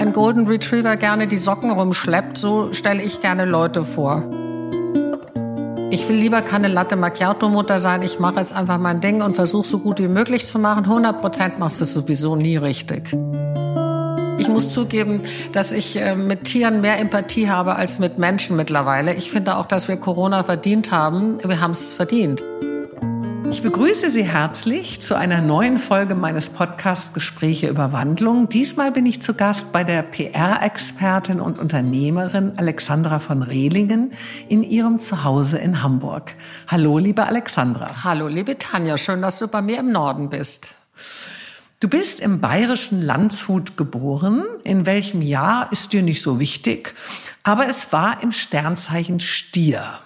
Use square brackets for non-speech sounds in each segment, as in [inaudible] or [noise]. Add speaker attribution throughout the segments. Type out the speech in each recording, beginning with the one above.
Speaker 1: ein Golden Retriever gerne die Socken rumschleppt, so stelle ich gerne Leute vor. Ich will lieber keine Latte Macchiato Mutter sein. Ich mache jetzt einfach mein Ding und versuche so gut wie möglich zu machen. 100 Prozent machst du sowieso nie richtig. Ich muss zugeben, dass ich äh, mit Tieren mehr Empathie habe als mit Menschen mittlerweile. Ich finde auch, dass wir Corona verdient haben. Wir haben es verdient.
Speaker 2: Ich begrüße Sie herzlich zu einer neuen Folge meines Podcasts Gespräche über Wandlung. Diesmal bin ich zu Gast bei der PR-Expertin und Unternehmerin Alexandra von Rehlingen in ihrem Zuhause in Hamburg. Hallo, liebe Alexandra.
Speaker 1: Hallo, liebe Tanja. Schön, dass du bei mir im Norden bist.
Speaker 2: Du bist im bayerischen Landshut geboren. In welchem Jahr ist dir nicht so wichtig, aber es war im Sternzeichen Stier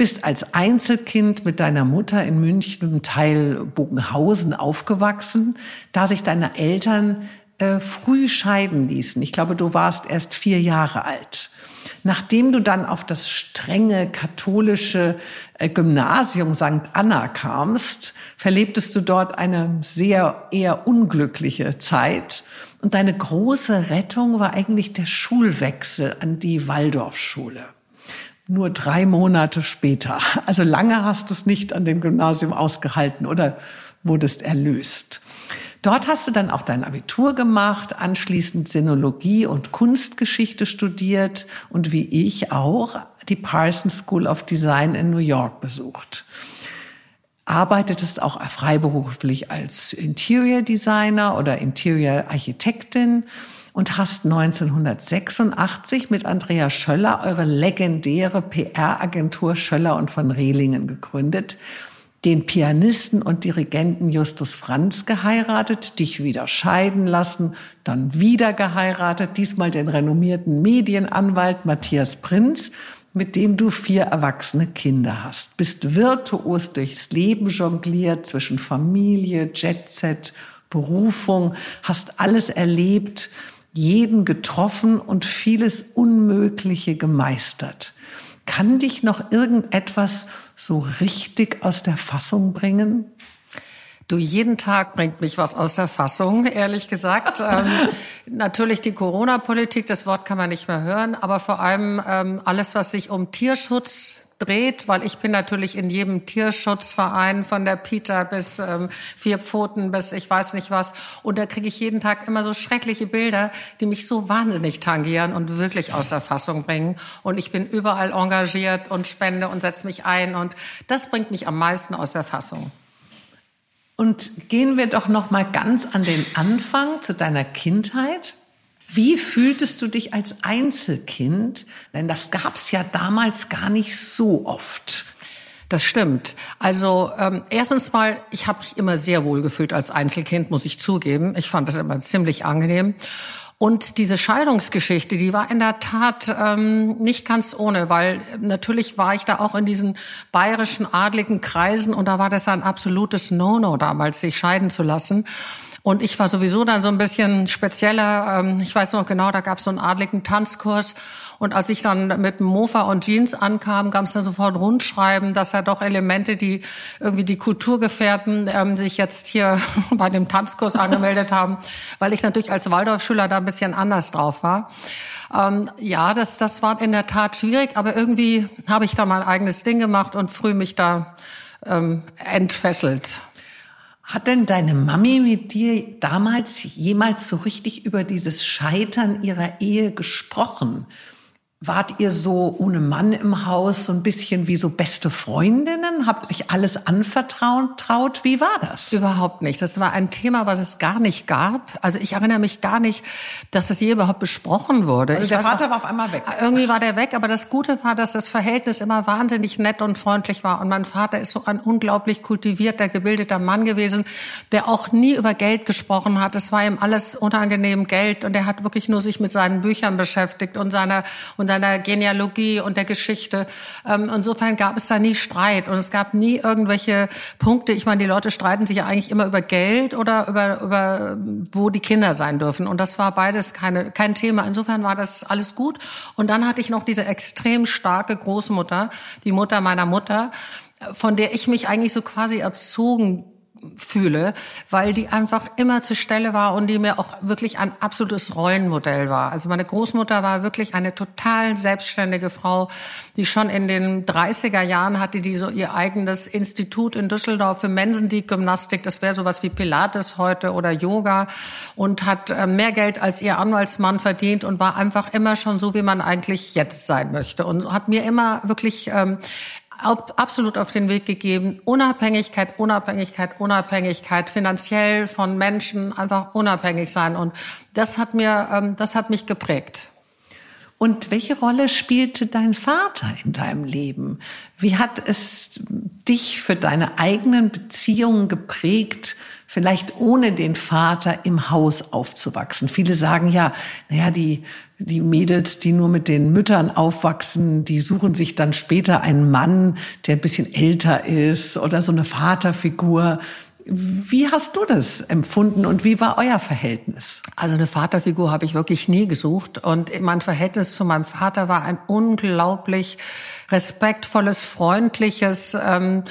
Speaker 2: bist als Einzelkind mit deiner Mutter in München im Teil Bogenhausen aufgewachsen, da sich deine Eltern äh, früh scheiden ließen. Ich glaube, du warst erst vier Jahre alt. Nachdem du dann auf das strenge katholische äh, Gymnasium St. Anna kamst, verlebtest du dort eine sehr eher unglückliche Zeit. Und deine große Rettung war eigentlich der Schulwechsel an die Waldorfschule nur drei Monate später. Also lange hast du es nicht an dem Gymnasium ausgehalten oder wurdest erlöst. Dort hast du dann auch dein Abitur gemacht, anschließend Sinologie und Kunstgeschichte studiert und wie ich auch die Parsons School of Design in New York besucht. Arbeitetest auch freiberuflich als Interior Designer oder Interior Architektin und hast 1986 mit Andrea Schöller eure legendäre PR-Agentur Schöller und von Rehlingen gegründet, den Pianisten und Dirigenten Justus Franz geheiratet, dich wieder scheiden lassen, dann wieder geheiratet, diesmal den renommierten Medienanwalt Matthias Prinz, mit dem du vier erwachsene Kinder hast, bist virtuos durchs Leben jongliert zwischen Familie, Jetset, Berufung, hast alles erlebt, jeden getroffen und vieles Unmögliche gemeistert. Kann dich noch irgendetwas so richtig aus der Fassung bringen?
Speaker 1: Du, jeden Tag bringt mich was aus der Fassung, ehrlich gesagt. [laughs] ähm, natürlich die Corona-Politik, das Wort kann man nicht mehr hören, aber vor allem ähm, alles, was sich um Tierschutz dreht, weil ich bin natürlich in jedem Tierschutzverein von der Pita bis ähm, vier Pfoten bis ich weiß nicht was und da kriege ich jeden Tag immer so schreckliche Bilder, die mich so wahnsinnig tangieren und wirklich aus der Fassung bringen und ich bin überall engagiert und spende und setze mich ein und das bringt mich am meisten aus der Fassung.
Speaker 2: Und gehen wir doch noch mal ganz an den Anfang zu deiner Kindheit. Wie fühltest du dich als Einzelkind? Denn das gab's ja damals gar nicht so oft.
Speaker 1: Das stimmt. Also ähm, erstens mal, ich habe mich immer sehr wohl gefühlt als Einzelkind, muss ich zugeben. Ich fand das immer ziemlich angenehm. Und diese Scheidungsgeschichte, die war in der Tat ähm, nicht ganz ohne, weil natürlich war ich da auch in diesen bayerischen adligen Kreisen und da war das ein absolutes No-No damals, sich scheiden zu lassen. Und ich war sowieso dann so ein bisschen spezieller. Ähm, ich weiß noch genau, da gab es so einen adligen Tanzkurs. Und als ich dann mit Mofa und Jeans ankam, gab es dann sofort Rundschreiben, dass ja doch Elemente, die irgendwie die Kulturgefährten ähm, sich jetzt hier [laughs] bei dem Tanzkurs angemeldet haben, weil ich natürlich als Waldorfschüler da ein bisschen anders drauf war. Ähm, ja, das, das war in der Tat schwierig, aber irgendwie habe ich da mein eigenes Ding gemacht und früh mich da ähm, entfesselt.
Speaker 2: Hat denn deine Mami mit dir damals jemals so richtig über dieses Scheitern ihrer Ehe gesprochen? Wart ihr so ohne Mann im Haus, so ein bisschen wie so beste Freundinnen? Habt euch alles anvertraut? Wie war das?
Speaker 1: Überhaupt nicht. Das war ein Thema, was es gar nicht gab. Also ich erinnere mich gar nicht, dass es je überhaupt besprochen wurde.
Speaker 2: Also der Vater auch, war auf einmal weg.
Speaker 1: Irgendwie war der weg, aber das Gute war, dass das Verhältnis immer wahnsinnig nett und freundlich war. Und mein Vater ist so ein unglaublich kultivierter, gebildeter Mann gewesen, der auch nie über Geld gesprochen hat. Es war ihm alles unangenehm Geld und er hat wirklich nur sich mit seinen Büchern beschäftigt und seiner und seiner Genealogie und der Geschichte. Ähm, insofern gab es da nie Streit und es gab nie irgendwelche Punkte. Ich meine, die Leute streiten sich ja eigentlich immer über Geld oder über, über wo die Kinder sein dürfen. Und das war beides keine, kein Thema. Insofern war das alles gut. Und dann hatte ich noch diese extrem starke Großmutter, die Mutter meiner Mutter, von der ich mich eigentlich so quasi erzogen fühle, weil die einfach immer zur Stelle war und die mir auch wirklich ein absolutes Rollenmodell war. Also meine Großmutter war wirklich eine total selbstständige Frau, die schon in den 30er Jahren hatte die so ihr eigenes Institut in Düsseldorf für Mensendiek-Gymnastik. Das wäre sowas wie Pilates heute oder Yoga und hat äh, mehr Geld als ihr Anwaltsmann verdient und war einfach immer schon so, wie man eigentlich jetzt sein möchte und hat mir immer wirklich ähm, absolut auf den Weg gegeben. Unabhängigkeit, Unabhängigkeit, Unabhängigkeit, finanziell von Menschen einfach unabhängig sein. Und das hat mir, ähm, das hat mich geprägt.
Speaker 2: Und welche Rolle spielte dein Vater in deinem Leben? Wie hat es dich für deine eigenen Beziehungen geprägt, vielleicht ohne den Vater im Haus aufzuwachsen? Viele sagen ja, naja, die, die Mädels, die nur mit den Müttern aufwachsen, die suchen sich dann später einen Mann, der ein bisschen älter ist oder so eine Vaterfigur. Wie hast du das empfunden und wie war euer Verhältnis?
Speaker 1: Also eine Vaterfigur habe ich wirklich nie gesucht und mein Verhältnis zu meinem Vater war ein unglaublich respektvolles, freundliches. Ähm,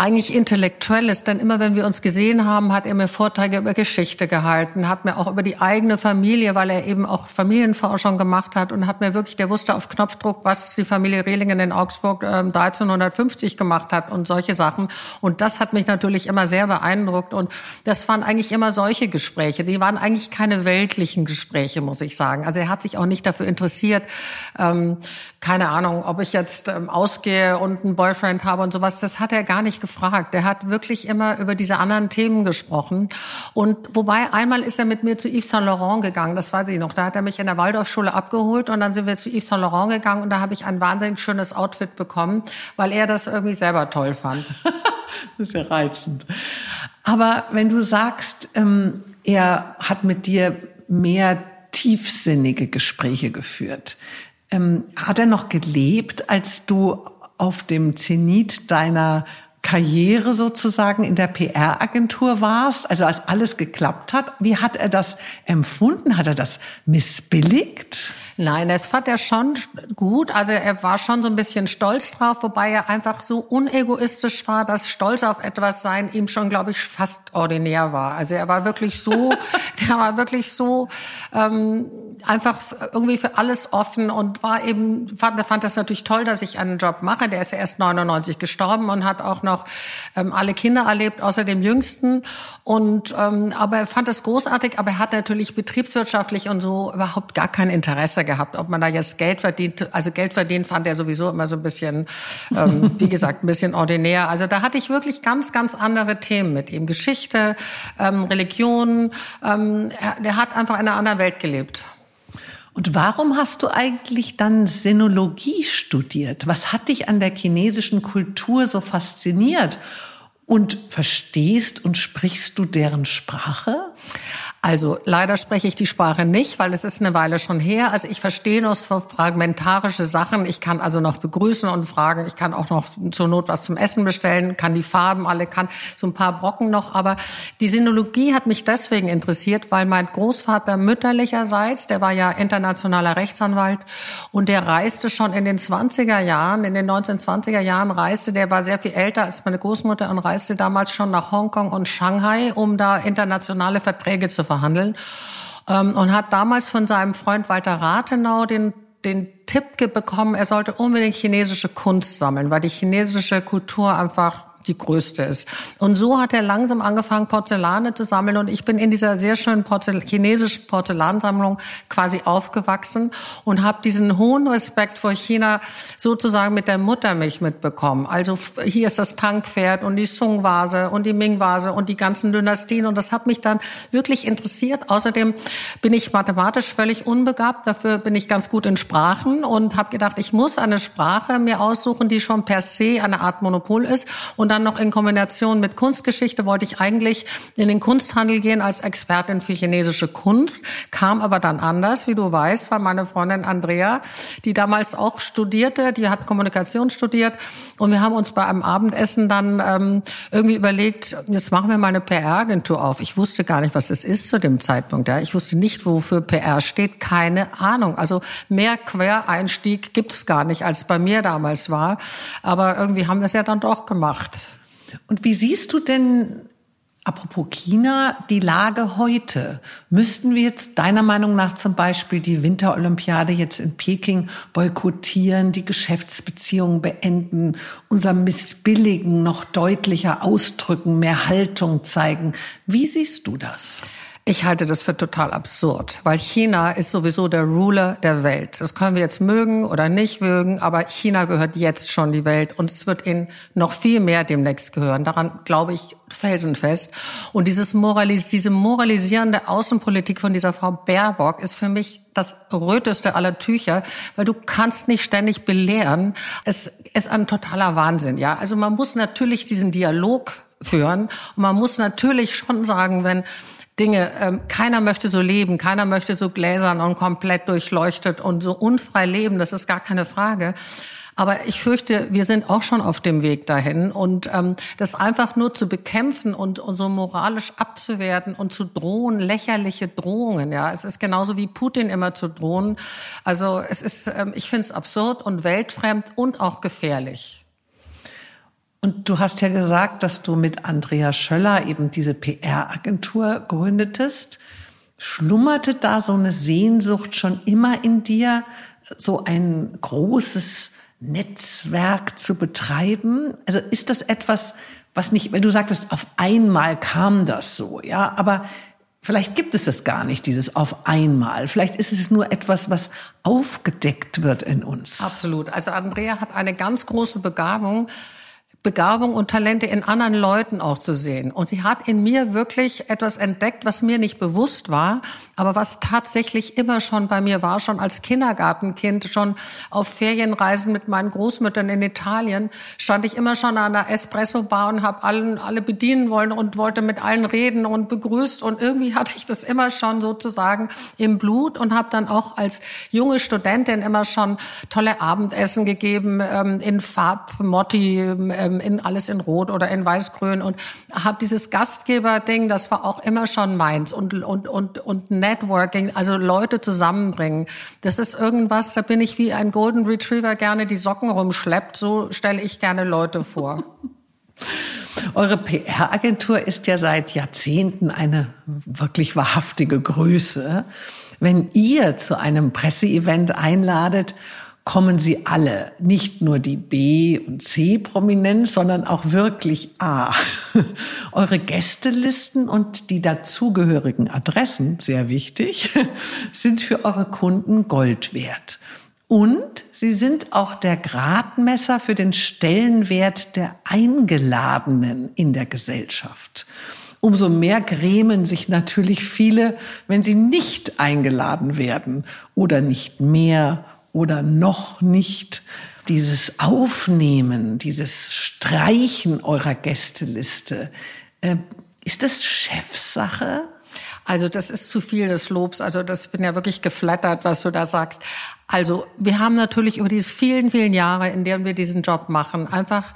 Speaker 1: eigentlich intellektuelles, denn immer wenn wir uns gesehen haben, hat er mir Vorträge über Geschichte gehalten, hat mir auch über die eigene Familie, weil er eben auch Familienforschung gemacht hat und hat mir wirklich, der wusste auf Knopfdruck, was die Familie Rehlingen in Augsburg äh, 1350 gemacht hat und solche Sachen. Und das hat mich natürlich immer sehr beeindruckt und das waren eigentlich immer solche Gespräche. Die waren eigentlich keine weltlichen Gespräche, muss ich sagen. Also er hat sich auch nicht dafür interessiert, ähm, keine Ahnung, ob ich jetzt ähm, ausgehe und einen Boyfriend habe und sowas. Das hat er gar nicht gefragt. Der hat wirklich immer über diese anderen Themen gesprochen. Und wobei einmal ist er mit mir zu Yves Saint Laurent gegangen, das weiß ich noch. Da hat er mich in der Waldorfschule abgeholt und dann sind wir zu Yves Saint Laurent gegangen und da habe ich ein wahnsinnig schönes Outfit bekommen, weil er das irgendwie selber toll fand. [laughs]
Speaker 2: das ist ja reizend. Aber wenn du sagst, ähm, er hat mit dir mehr tiefsinnige Gespräche geführt. Ähm, hat er noch gelebt, als du auf dem Zenit deiner Karriere sozusagen in der PR-Agentur warst, also als alles geklappt hat. Wie hat er das empfunden? Hat er das missbilligt?
Speaker 1: Nein, das fand er schon gut. Also er war schon so ein bisschen stolz drauf, wobei er einfach so unegoistisch war, dass Stolz auf etwas sein ihm schon, glaube ich, fast ordinär war. Also er war wirklich so, [laughs] der war wirklich so ähm, einfach irgendwie für alles offen und war eben, fand, fand das natürlich toll, dass ich einen Job mache. Der ist ja erst 99 gestorben und hat auch noch ähm, alle Kinder erlebt, außer dem Jüngsten. Und ähm, aber er fand es großartig, aber er hat natürlich betriebswirtschaftlich und so überhaupt gar kein Interesse gehabt, ob man da jetzt Geld verdient. Also Geld verdienen fand er sowieso immer so ein bisschen, ähm, wie gesagt, ein bisschen ordinär. Also da hatte ich wirklich ganz, ganz andere Themen mit ihm. Geschichte, ähm, Religion. Ähm, er, der hat einfach in einer anderen Welt gelebt.
Speaker 2: Und warum hast du eigentlich dann Sinologie studiert? Was hat dich an der chinesischen Kultur so fasziniert? Und verstehst und sprichst du deren Sprache?
Speaker 1: Also leider spreche ich die Sprache nicht, weil es ist eine Weile schon her. Also ich verstehe nur so fragmentarische Sachen. Ich kann also noch begrüßen und fragen. Ich kann auch noch zur Not was zum Essen bestellen, kann die Farben alle, kann so ein paar Brocken noch. Aber die Sinologie hat mich deswegen interessiert, weil mein Großvater mütterlicherseits, der war ja internationaler Rechtsanwalt und der reiste schon in den 20er Jahren, in den 1920er Jahren reiste, der war sehr viel älter als meine Großmutter und reiste damals schon nach Hongkong und Shanghai, um da internationale Verträge zu verhandeln. Ähm, und hat damals von seinem Freund Walter Rathenau den den Tipp bekommen, er sollte unbedingt chinesische Kunst sammeln, weil die chinesische Kultur einfach die größte ist. Und so hat er langsam angefangen, Porzellane zu sammeln. Und ich bin in dieser sehr schönen Porzel chinesischen Porzellansammlung quasi aufgewachsen und habe diesen hohen Respekt vor China sozusagen mit der Muttermilch mitbekommen. Also hier ist das Tangpferd und die Sung-Vase und die Ming-Vase und die ganzen Dynastien. Und das hat mich dann wirklich interessiert. Außerdem bin ich mathematisch völlig unbegabt. Dafür bin ich ganz gut in Sprachen und habe gedacht, ich muss eine Sprache mir aussuchen, die schon per se eine Art Monopol ist. Und dann noch in Kombination mit Kunstgeschichte wollte ich eigentlich in den Kunsthandel gehen als Expertin für chinesische Kunst, kam aber dann anders, wie du weißt, weil meine Freundin Andrea, die damals auch studierte, die hat Kommunikation studiert und wir haben uns bei einem Abendessen dann ähm, irgendwie überlegt, jetzt machen wir mal eine PR-Agentur auf. Ich wusste gar nicht, was es ist zu dem Zeitpunkt. Ja. Ich wusste nicht, wofür PR steht, keine Ahnung. Also mehr Quereinstieg gibt es gar nicht, als bei mir damals war. Aber irgendwie haben wir es ja dann doch gemacht.
Speaker 2: Und wie siehst du denn Apropos China, die Lage heute. Müssten wir jetzt deiner Meinung nach zum Beispiel die Winterolympiade jetzt in Peking boykottieren, die Geschäftsbeziehungen beenden, unser Missbilligen noch deutlicher ausdrücken, mehr Haltung zeigen? Wie siehst du das?
Speaker 1: Ich halte das für total absurd, weil China ist sowieso der Ruler der Welt. Das können wir jetzt mögen oder nicht mögen, aber China gehört jetzt schon die Welt und es wird ihnen noch viel mehr demnächst gehören. Daran glaube ich felsenfest. Und dieses Moralis diese moralisierende Außenpolitik von dieser Frau Baerbock ist für mich das röteste aller Tücher, weil du kannst nicht ständig belehren. Es ist ein totaler Wahnsinn, ja. Also man muss natürlich diesen Dialog führen und man muss natürlich schon sagen, wenn Dinge. Ähm, keiner möchte so leben, keiner möchte so gläsern und komplett durchleuchtet und so unfrei leben. Das ist gar keine Frage. Aber ich fürchte, wir sind auch schon auf dem Weg dahin. Und ähm, das einfach nur zu bekämpfen und, und so moralisch abzuwerten und zu drohen, lächerliche Drohungen. Ja, es ist genauso wie Putin immer zu drohen. Also es ist, ähm, ich finde es absurd und weltfremd und auch gefährlich.
Speaker 2: Und du hast ja gesagt, dass du mit Andrea Schöller eben diese PR-Agentur gründetest. Schlummerte da so eine Sehnsucht schon immer in dir, so ein großes Netzwerk zu betreiben? Also ist das etwas, was nicht, weil du sagtest, auf einmal kam das so, ja, aber vielleicht gibt es das gar nicht, dieses auf einmal. Vielleicht ist es nur etwas, was aufgedeckt wird in uns.
Speaker 1: Absolut. Also Andrea hat eine ganz große Begabung, Begabung und Talente in anderen Leuten auch zu sehen. Und sie hat in mir wirklich etwas entdeckt, was mir nicht bewusst war, aber was tatsächlich immer schon bei mir war, schon als Kindergartenkind, schon auf Ferienreisen mit meinen Großmüttern in Italien, stand ich immer schon an der Espresso-Bar und habe allen alle bedienen wollen und wollte mit allen reden und begrüßt. Und irgendwie [laughs] hatte ich das immer schon sozusagen im Blut und habe dann auch als junge Studentin immer schon tolle Abendessen gegeben ähm, in Farbmotti, ähm, in alles in Rot oder in Weißgrün und habe dieses Gastgeberding, das war auch immer schon meins und und und und Networking, also Leute zusammenbringen. Das ist irgendwas, da bin ich wie ein Golden Retriever gerne die Socken rumschleppt, so stelle ich gerne Leute vor. [laughs]
Speaker 2: Eure PR-Agentur ist ja seit Jahrzehnten eine wirklich wahrhaftige Größe. Wenn ihr zu einem Presseevent einladet kommen sie alle, nicht nur die B- und C-Prominenz, sondern auch wirklich A. [laughs] Eure Gästelisten und die dazugehörigen Adressen, sehr wichtig, [laughs] sind für eure Kunden Gold wert. Und sie sind auch der Gradmesser für den Stellenwert der Eingeladenen in der Gesellschaft. Umso mehr grämen sich natürlich viele, wenn sie nicht eingeladen werden oder nicht mehr oder noch nicht dieses Aufnehmen, dieses Streichen eurer Gästeliste, äh, ist das Chefsache?
Speaker 1: Also das ist zu viel des Lobs. Also das bin ja wirklich geflattert, was du da sagst. Also wir haben natürlich über diese vielen, vielen Jahre, in denen wir diesen Job machen, einfach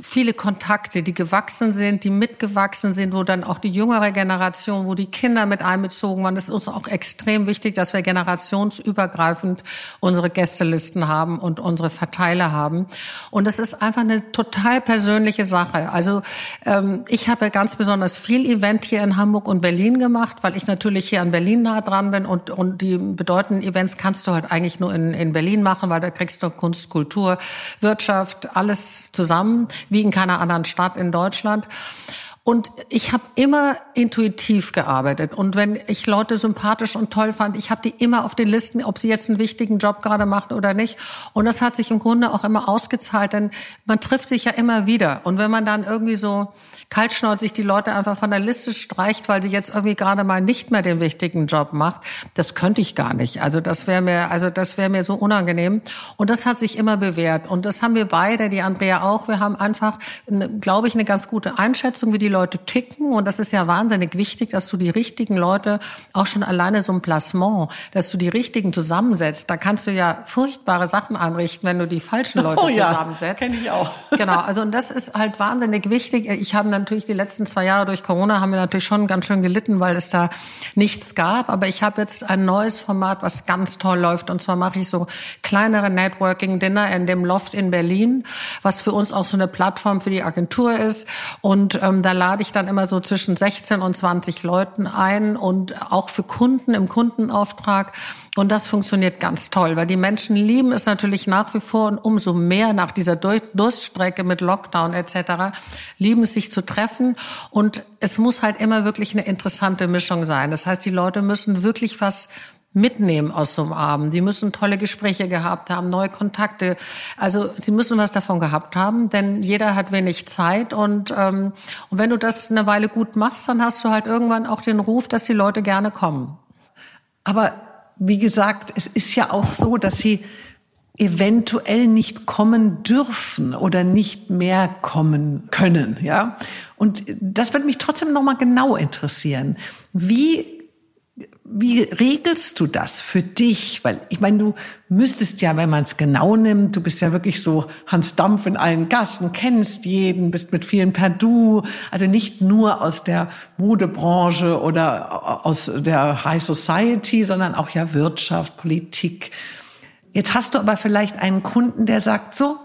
Speaker 1: viele Kontakte, die gewachsen sind, die mitgewachsen sind, wo dann auch die jüngere Generation, wo die Kinder mit einbezogen waren. Das ist uns auch extrem wichtig, dass wir generationsübergreifend unsere Gästelisten haben und unsere Verteiler haben. Und es ist einfach eine total persönliche Sache. Also ähm, ich habe ganz besonders viel Event hier in Hamburg und Berlin gemacht, weil ich natürlich hier an Berlin nah dran bin und, und die bedeutenden Events kannst du halt eigentlich nur in, in Berlin machen, weil da kriegst du Kunst, Kultur, Wirtschaft, alles zusammen wie in keiner anderen Stadt in Deutschland. Und ich habe immer intuitiv gearbeitet. Und wenn ich Leute sympathisch und toll fand, ich habe die immer auf den Listen, ob sie jetzt einen wichtigen Job gerade machen oder nicht. Und das hat sich im Grunde auch immer ausgezahlt, denn man trifft sich ja immer wieder. Und wenn man dann irgendwie so kaltschnäuzig die Leute einfach von der Liste streicht, weil sie jetzt irgendwie gerade mal nicht mehr den wichtigen Job macht, das könnte ich gar nicht. Also das wäre mir, also das wäre mir so unangenehm. Und das hat sich immer bewährt. Und das haben wir beide, die Andrea auch. Wir haben einfach, glaube ich, eine ganz gute Einschätzung, wie die Leute ticken. Und das ist ja wahnsinnig wichtig, dass du die richtigen Leute, auch schon alleine so ein Placement, dass du die richtigen zusammensetzt. Da kannst du ja furchtbare Sachen anrichten, wenn du die falschen Leute [laughs] oh ja, zusammensetzt.
Speaker 2: Kenne ich auch. [laughs]
Speaker 1: Genau. Also und das ist halt wahnsinnig wichtig. Ich habe natürlich die letzten zwei Jahre durch Corona haben wir natürlich schon ganz schön gelitten, weil es da nichts gab. Aber ich habe jetzt ein neues Format, was ganz toll läuft. Und zwar mache ich so kleinere Networking-Dinner in dem Loft in Berlin, was für uns auch so eine Plattform für die Agentur ist. Und ähm, da lade ich dann immer so zwischen 16 und 20 Leuten ein und auch für Kunden im Kundenauftrag. Und das funktioniert ganz toll, weil die Menschen lieben es natürlich nach wie vor und umso mehr nach dieser Durststrecke mit Lockdown etc. lieben es sich zu treffen. Und es muss halt immer wirklich eine interessante Mischung sein. Das heißt, die Leute müssen wirklich was mitnehmen aus so einem Abend. Die müssen tolle Gespräche gehabt haben, neue Kontakte. Also sie müssen was davon gehabt haben, denn jeder hat wenig Zeit und ähm, und wenn du das eine Weile gut machst, dann hast du halt irgendwann auch den Ruf, dass die Leute gerne kommen.
Speaker 2: Aber wie gesagt, es ist ja auch so, dass sie eventuell nicht kommen dürfen oder nicht mehr kommen können, ja? Und das wird mich trotzdem noch mal genau interessieren. Wie wie regelst du das für dich? Weil ich meine, du müsstest ja, wenn man es genau nimmt, du bist ja wirklich so Hans Dampf in allen Gassen, kennst jeden, bist mit vielen per Du, also nicht nur aus der Modebranche oder aus der High Society, sondern auch ja Wirtschaft, Politik. Jetzt hast du aber vielleicht einen Kunden, der sagt, so,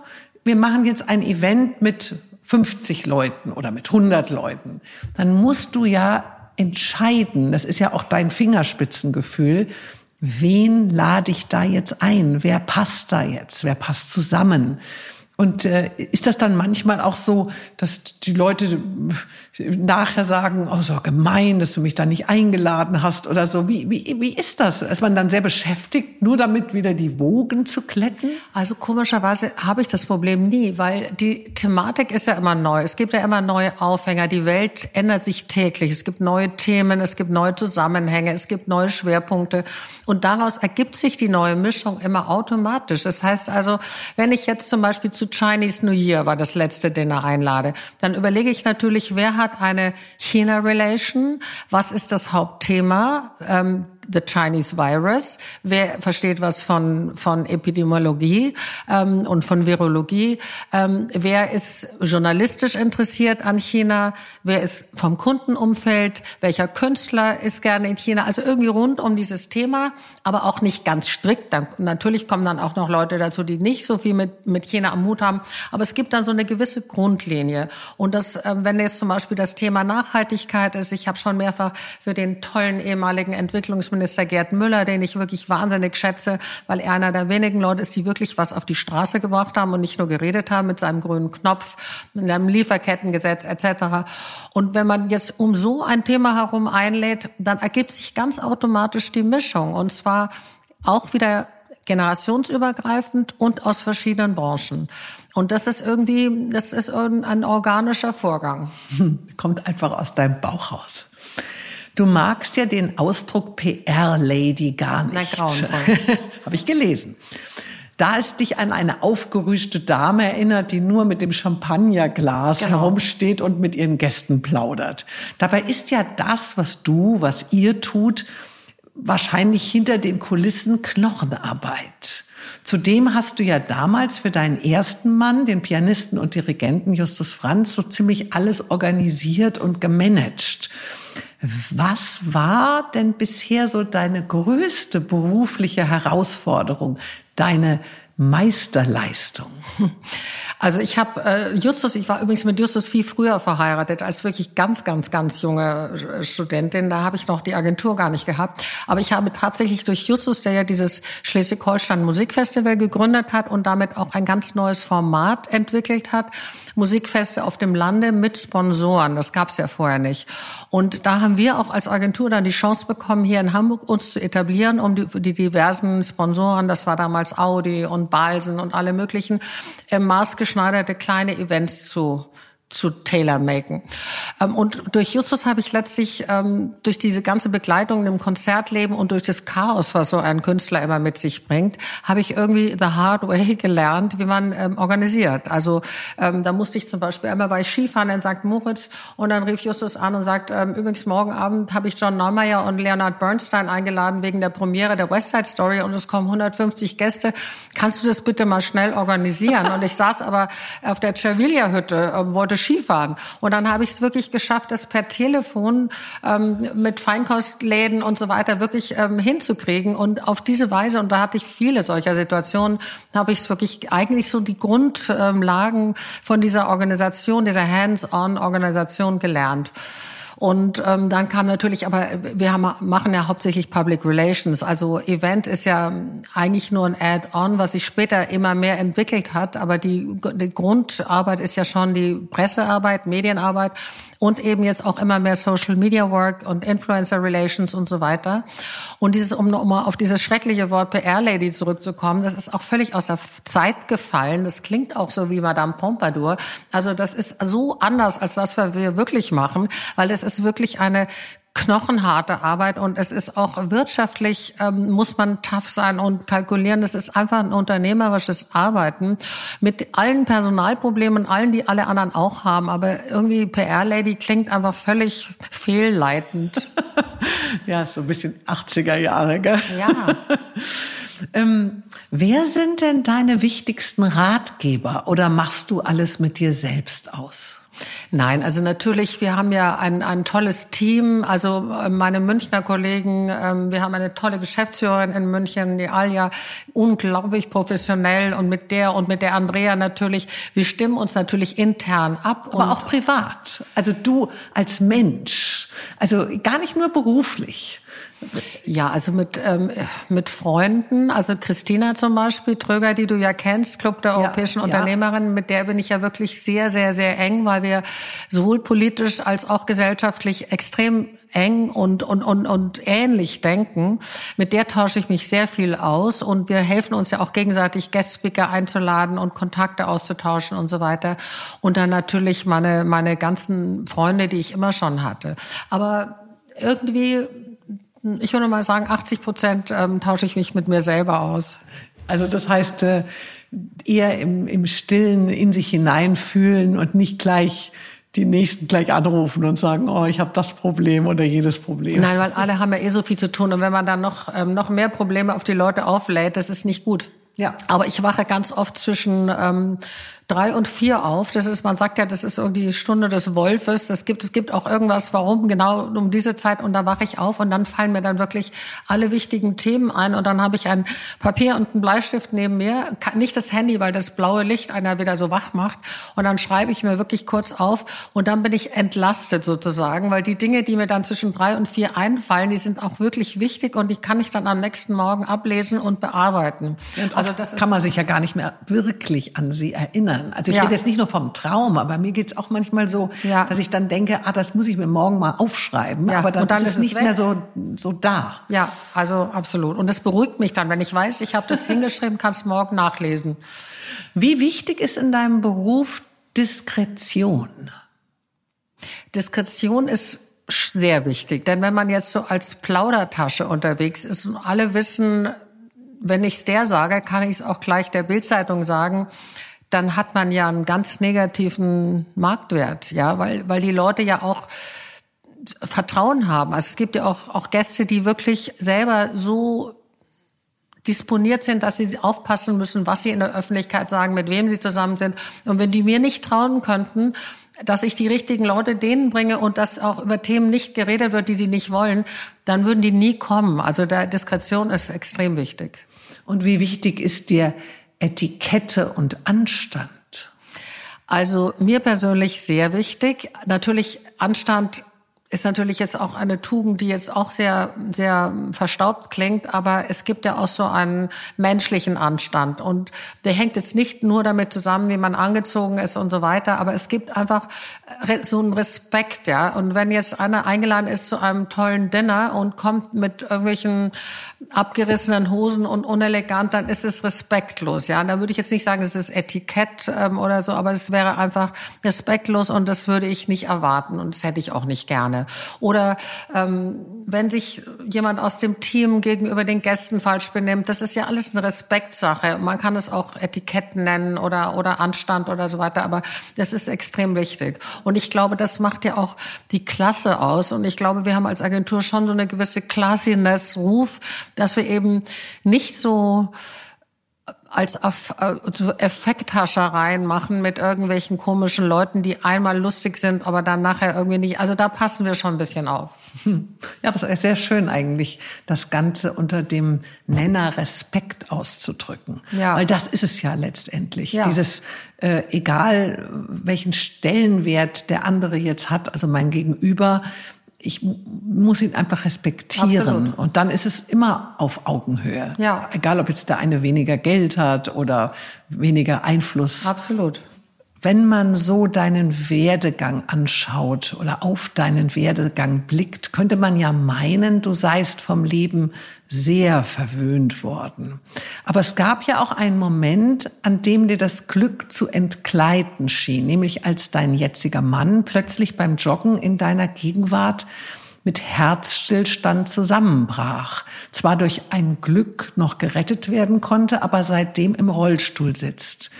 Speaker 2: wir machen jetzt ein Event mit 50 Leuten oder mit 100 Leuten. Dann musst du ja entscheiden, das ist ja auch dein Fingerspitzengefühl, wen lade ich da jetzt ein? Wer passt da jetzt? Wer passt zusammen? Und äh, ist das dann manchmal auch so, dass die Leute nachher sagen, oh, so gemein, dass du mich da nicht eingeladen hast oder so? Wie, wie, wie ist das? Ist man dann sehr beschäftigt, nur damit wieder die Wogen zu kletten?
Speaker 1: Also komischerweise habe ich das Problem nie, weil die Thematik ist ja immer neu. Es gibt ja immer neue Aufhänger. Die Welt ändert sich täglich. Es gibt neue Themen, es gibt neue Zusammenhänge, es gibt neue Schwerpunkte. Und daraus ergibt sich die neue Mischung immer automatisch. Das heißt also, wenn ich jetzt zum Beispiel zu Chinese New Year war das letzte Dinner einlade, dann überlege ich natürlich, wer hat eine China-Relation, was ist das Hauptthema, ähm, the Chinese Virus. Wer versteht was von, von Epidemiologie ähm, und von Virologie? Ähm, wer ist journalistisch interessiert an China? Wer ist vom Kundenumfeld? Welcher Künstler ist gerne in China? Also irgendwie rund um dieses Thema, aber auch nicht ganz strikt. Dann, natürlich kommen dann auch noch Leute dazu, die nicht so viel mit, mit China am Hut haben. Aber es gibt dann so eine gewisse Grundlinie. Und das, äh, wenn jetzt zum Beispiel das Thema Nachhaltigkeit ist, ich habe schon mehrfach für den tollen ehemaligen Entwicklungs Bundesminister Gerd Müller, den ich wirklich wahnsinnig schätze, weil er einer der wenigen Leute ist, die wirklich was auf die Straße gebracht haben und nicht nur geredet haben mit seinem grünen Knopf, mit einem Lieferkettengesetz etc. Und wenn man jetzt um so ein Thema herum einlädt, dann ergibt sich ganz automatisch die Mischung und zwar auch wieder generationsübergreifend und aus verschiedenen Branchen. Und das ist irgendwie, das ist ein organischer Vorgang. [laughs]
Speaker 2: Kommt einfach aus deinem Bauch raus. Du magst ja den Ausdruck PR-Lady gar nicht.
Speaker 1: Na, grauenvoll. [laughs]
Speaker 2: Habe ich gelesen. Da es dich an eine aufgerüschte Dame erinnert, die nur mit dem Champagnerglas genau. herumsteht und mit ihren Gästen plaudert. Dabei ist ja das, was du, was ihr tut, wahrscheinlich hinter den Kulissen Knochenarbeit. Zudem hast du ja damals für deinen ersten Mann, den Pianisten und Dirigenten Justus Franz, so ziemlich alles organisiert und gemanagt. Was war denn bisher so deine größte berufliche Herausforderung, deine Meisterleistung? [laughs]
Speaker 1: Also ich habe äh, Justus, ich war übrigens mit Justus viel früher verheiratet, als wirklich ganz, ganz, ganz junge äh, Studentin. Da habe ich noch die Agentur gar nicht gehabt. Aber ich habe tatsächlich durch Justus, der ja dieses Schleswig-Holstein Musikfestival gegründet hat und damit auch ein ganz neues Format entwickelt hat, Musikfeste auf dem Lande mit Sponsoren. Das gab es ja vorher nicht. Und da haben wir auch als Agentur dann die Chance bekommen, hier in Hamburg uns zu etablieren, um die, die diversen Sponsoren, das war damals Audi und Balsen und alle möglichen, äh, maßgeschneiderte kleine Events zu zu tailor-maken. Ähm, und durch Justus habe ich letztlich ähm, durch diese ganze Begleitung im Konzertleben und durch das Chaos, was so ein Künstler immer mit sich bringt, habe ich irgendwie the hard way [laughs] gelernt, wie man ähm, organisiert. Also da musste ich zum Beispiel einmal war ich Skifahren in St. Moritz und dann rief Justus an und sagt, übrigens morgen Abend habe ich John Neumeier und Leonard Bernstein eingeladen wegen der Premiere der West Side Story und es kommen 150 Gäste. Kannst du das bitte mal schnell organisieren? Und ich saß aber auf der Cervilla-Hütte, äh, wollte Skifahren. Und dann habe ich es wirklich geschafft, das per Telefon ähm, mit Feinkostläden und so weiter wirklich ähm, hinzukriegen. Und auf diese Weise, und da hatte ich viele solcher Situationen, habe ich es wirklich eigentlich so die Grundlagen von dieser Organisation, dieser Hands-on-Organisation gelernt. Und ähm, dann kam natürlich, aber wir haben, machen ja hauptsächlich Public Relations. Also Event ist ja eigentlich nur ein Add-on, was sich später immer mehr entwickelt hat. Aber die, die Grundarbeit ist ja schon die Pressearbeit, Medienarbeit und eben jetzt auch immer mehr Social Media Work und Influencer Relations und so weiter. Und dieses, um nochmal auf dieses schreckliche Wort PR Lady zurückzukommen, das ist auch völlig aus der Zeit gefallen. Das klingt auch so wie Madame Pompadour. Also das ist so anders als das, was wir wirklich machen, weil das ist wirklich eine knochenharte Arbeit und es ist auch wirtschaftlich, ähm, muss man tough sein und kalkulieren. Das ist einfach ein unternehmerisches Arbeiten mit allen Personalproblemen, allen, die alle anderen auch haben. Aber irgendwie PR-Lady klingt einfach völlig fehlleitend. [laughs]
Speaker 2: ja, so ein bisschen 80er Jahre, gell?
Speaker 1: Ja. [laughs]
Speaker 2: ähm, wer sind denn deine wichtigsten Ratgeber oder machst du alles mit dir selbst aus?
Speaker 1: Nein, also natürlich, wir haben ja ein, ein tolles Team. Also äh, meine Münchner Kollegen, ähm, wir haben eine tolle Geschäftsführerin in München, die Alja, unglaublich professionell und mit der und mit der Andrea natürlich. Wir stimmen uns natürlich intern ab.
Speaker 2: Aber auch privat. Also du als Mensch. Also gar nicht nur beruflich.
Speaker 1: Ja, also mit, ähm, mit Freunden, also Christina zum Beispiel, Tröger, die du ja kennst, Club der europäischen ja, Unternehmerinnen, ja. mit der bin ich ja wirklich sehr, sehr, sehr eng, weil wir sowohl politisch als auch gesellschaftlich extrem eng und, und, und, und ähnlich denken. Mit der tausche ich mich sehr viel aus und wir helfen uns ja auch gegenseitig, Guest-Speaker einzuladen und Kontakte auszutauschen und so weiter. Und dann natürlich meine, meine ganzen Freunde, die ich immer schon hatte. Aber irgendwie ich würde mal sagen, 80 Prozent ähm, tausche ich mich mit mir selber aus.
Speaker 2: Also das heißt, äh, eher im, im Stillen in sich hineinfühlen und nicht gleich die Nächsten gleich anrufen und sagen, oh, ich habe das Problem oder jedes Problem.
Speaker 1: Nein, weil alle haben ja eh so viel zu tun. Und wenn man dann noch, ähm, noch mehr Probleme auf die Leute auflädt, das ist nicht gut. Ja. Aber ich wache ganz oft zwischen ähm, drei und vier auf. Das ist, man sagt ja, das ist irgendwie die Stunde des Wolfes. Das gibt, es gibt auch irgendwas, warum genau um diese Zeit. Und da wache ich auf und dann fallen mir dann wirklich alle wichtigen Themen ein. Und dann habe ich ein Papier und einen Bleistift neben mir. Nicht das Handy, weil das blaue Licht einer wieder so wach macht. Und dann schreibe ich mir wirklich kurz auf. Und dann bin ich entlastet sozusagen, weil die Dinge, die mir dann zwischen drei und vier einfallen, die sind auch wirklich wichtig und die kann ich dann am nächsten Morgen ablesen und bearbeiten.
Speaker 2: Und also das kann man sich ja gar nicht mehr wirklich an sie erinnern erinnern. Also ich ja. rede jetzt nicht nur vom Traum, aber mir geht's auch manchmal so, ja. dass ich dann denke, ah, das muss ich mir morgen mal aufschreiben. Ja. Aber dann, dann ist es nicht weg. mehr so, so da.
Speaker 1: Ja, also absolut. Und das beruhigt mich dann, wenn ich weiß, ich habe das [laughs] hingeschrieben, kannst morgen nachlesen.
Speaker 2: Wie wichtig ist in deinem Beruf Diskretion?
Speaker 1: Diskretion ist sehr wichtig, denn wenn man jetzt so als Plaudertasche unterwegs ist und alle wissen, wenn ich es der sage, kann ich es auch gleich der Bildzeitung sagen, dann hat man ja einen ganz negativen Marktwert, ja, weil, weil die Leute ja auch Vertrauen haben. Also es gibt ja auch, auch Gäste, die wirklich selber so disponiert sind, dass sie aufpassen müssen, was sie in der Öffentlichkeit sagen, mit wem sie zusammen sind. Und wenn die mir nicht trauen könnten, dass ich die richtigen Leute denen bringe und dass auch über Themen nicht geredet wird, die sie nicht wollen, dann würden die nie kommen. Also der Diskretion ist extrem wichtig.
Speaker 2: Und wie wichtig ist dir Etikette und Anstand?
Speaker 1: Also mir persönlich sehr wichtig. Natürlich Anstand ist natürlich jetzt auch eine Tugend, die jetzt auch sehr, sehr verstaubt klingt, aber es gibt ja auch so einen menschlichen Anstand und der hängt jetzt nicht nur damit zusammen, wie man angezogen ist und so weiter, aber es gibt einfach so einen Respekt, ja. Und wenn jetzt einer eingeladen ist zu einem tollen Dinner und kommt mit irgendwelchen abgerissenen Hosen und unelegant, dann ist es respektlos, ja. Und da würde ich jetzt nicht sagen, es ist Etikett ähm, oder so, aber es wäre einfach respektlos und das würde ich nicht erwarten und das hätte ich auch nicht gerne. Oder ähm, wenn sich jemand aus dem Team gegenüber den Gästen falsch benimmt, das ist ja alles eine Respektsache. Man kann es auch Etiketten nennen oder, oder Anstand oder so weiter, aber das ist extrem wichtig. Und ich glaube, das macht ja auch die Klasse aus. Und ich glaube, wir haben als Agentur schon so eine gewisse Classiness-Ruf, dass wir eben nicht so als äh, Effekthaschereien machen mit irgendwelchen komischen Leuten, die einmal lustig sind, aber dann nachher irgendwie nicht. Also da passen wir schon ein bisschen auf.
Speaker 2: Ja, was ist sehr schön eigentlich, das Ganze unter dem Nenner Respekt auszudrücken. Ja. Weil das ist es ja letztendlich. Ja. Dieses, äh, egal welchen Stellenwert der andere jetzt hat, also mein Gegenüber, ich muss ihn einfach respektieren. Absolut. Und dann ist es immer auf Augenhöhe. Ja. Egal, ob jetzt der eine weniger Geld hat oder weniger Einfluss.
Speaker 1: Absolut.
Speaker 2: Wenn man so deinen Werdegang anschaut oder auf deinen Werdegang blickt, könnte man ja meinen, du seist vom Leben sehr verwöhnt worden. Aber es gab ja auch einen Moment, an dem dir das Glück zu entgleiten schien, nämlich als dein jetziger Mann plötzlich beim Joggen in deiner Gegenwart mit Herzstillstand zusammenbrach, zwar durch ein Glück noch gerettet werden konnte, aber seitdem im Rollstuhl sitzt.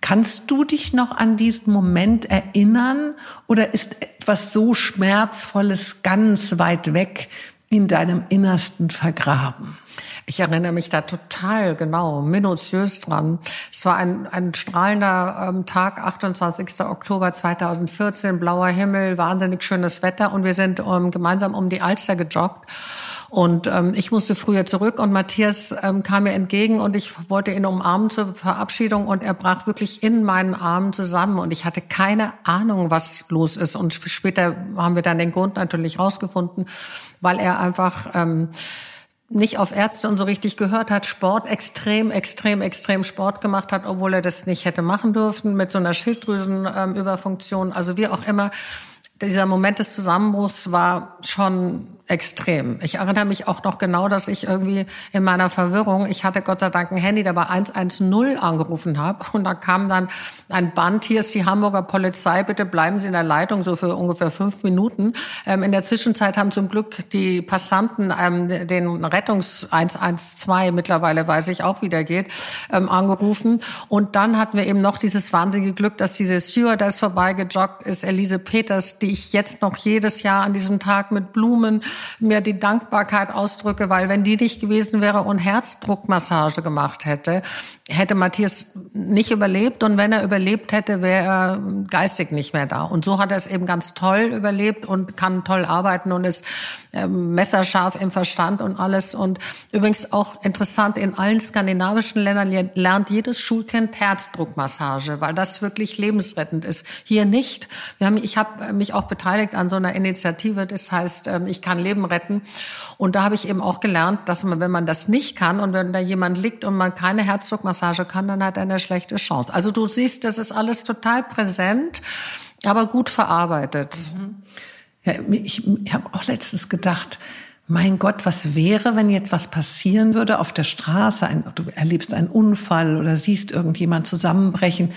Speaker 2: Kannst du dich noch an diesen Moment erinnern oder ist etwas so Schmerzvolles ganz weit weg in deinem Innersten vergraben?
Speaker 1: Ich erinnere mich da total genau, minutiös dran. Es war ein, ein strahlender ähm, Tag, 28. Oktober 2014, blauer Himmel, wahnsinnig schönes Wetter und wir sind ähm, gemeinsam um die Alster gejoggt. Und ähm, ich musste früher zurück und Matthias ähm, kam mir entgegen und ich wollte ihn umarmen zur Verabschiedung und er brach wirklich in meinen Armen zusammen und ich hatte keine Ahnung, was los ist. Und später haben wir dann den Grund natürlich rausgefunden, weil er einfach ähm, nicht auf Ärzte und so richtig gehört hat, Sport extrem, extrem, extrem Sport gemacht hat, obwohl er das nicht hätte machen dürfen, mit so einer Schilddrüsenüberfunktion. also wie auch immer, dieser Moment des Zusammenbruchs war schon extrem. Ich erinnere mich auch noch genau, dass ich irgendwie in meiner Verwirrung, ich hatte Gott sei Dank ein Handy, der bei 110 angerufen habe [laughs] und da kam dann ein Band, hier ist die Hamburger Polizei, bitte bleiben Sie in der Leitung, so für ungefähr fünf Minuten. Ähm, in der Zwischenzeit haben zum Glück die Passanten ähm, den Rettungs 112, mittlerweile weiß ich auch, wie der geht, ähm, angerufen und dann hatten wir eben noch dieses wahnsinnige Glück, dass diese Stewardess vorbeigejoggt ist, Elise Peters, die ich jetzt noch jedes Jahr an diesem Tag mit Blumen mir die Dankbarkeit ausdrücke, weil wenn die nicht gewesen wäre und Herzdruckmassage gemacht hätte, hätte Matthias nicht überlebt und wenn er überlebt hätte, wäre er geistig nicht mehr da. Und so hat er es eben ganz toll überlebt und kann toll arbeiten und ist ähm, messerscharf im Verstand und alles. Und übrigens auch interessant, in allen skandinavischen Ländern lernt jedes Schulkind Herzdruckmassage, weil das wirklich lebensrettend ist. Hier nicht. Wir haben, ich habe mich auch beteiligt an so einer Initiative, das heißt, ähm, ich kann Leben retten. Und da habe ich eben auch gelernt, dass man, wenn man das nicht kann und wenn da jemand liegt und man keine Herzdruckmassage kann, dann hat er eine schlechte Chance. Also du siehst, das ist alles total präsent, aber gut verarbeitet. Mhm.
Speaker 2: Ja, ich, ich habe auch letztens gedacht, mein Gott, was wäre, wenn jetzt was passieren würde auf der Straße? Ein, du erlebst einen Unfall oder siehst irgendjemand zusammenbrechen.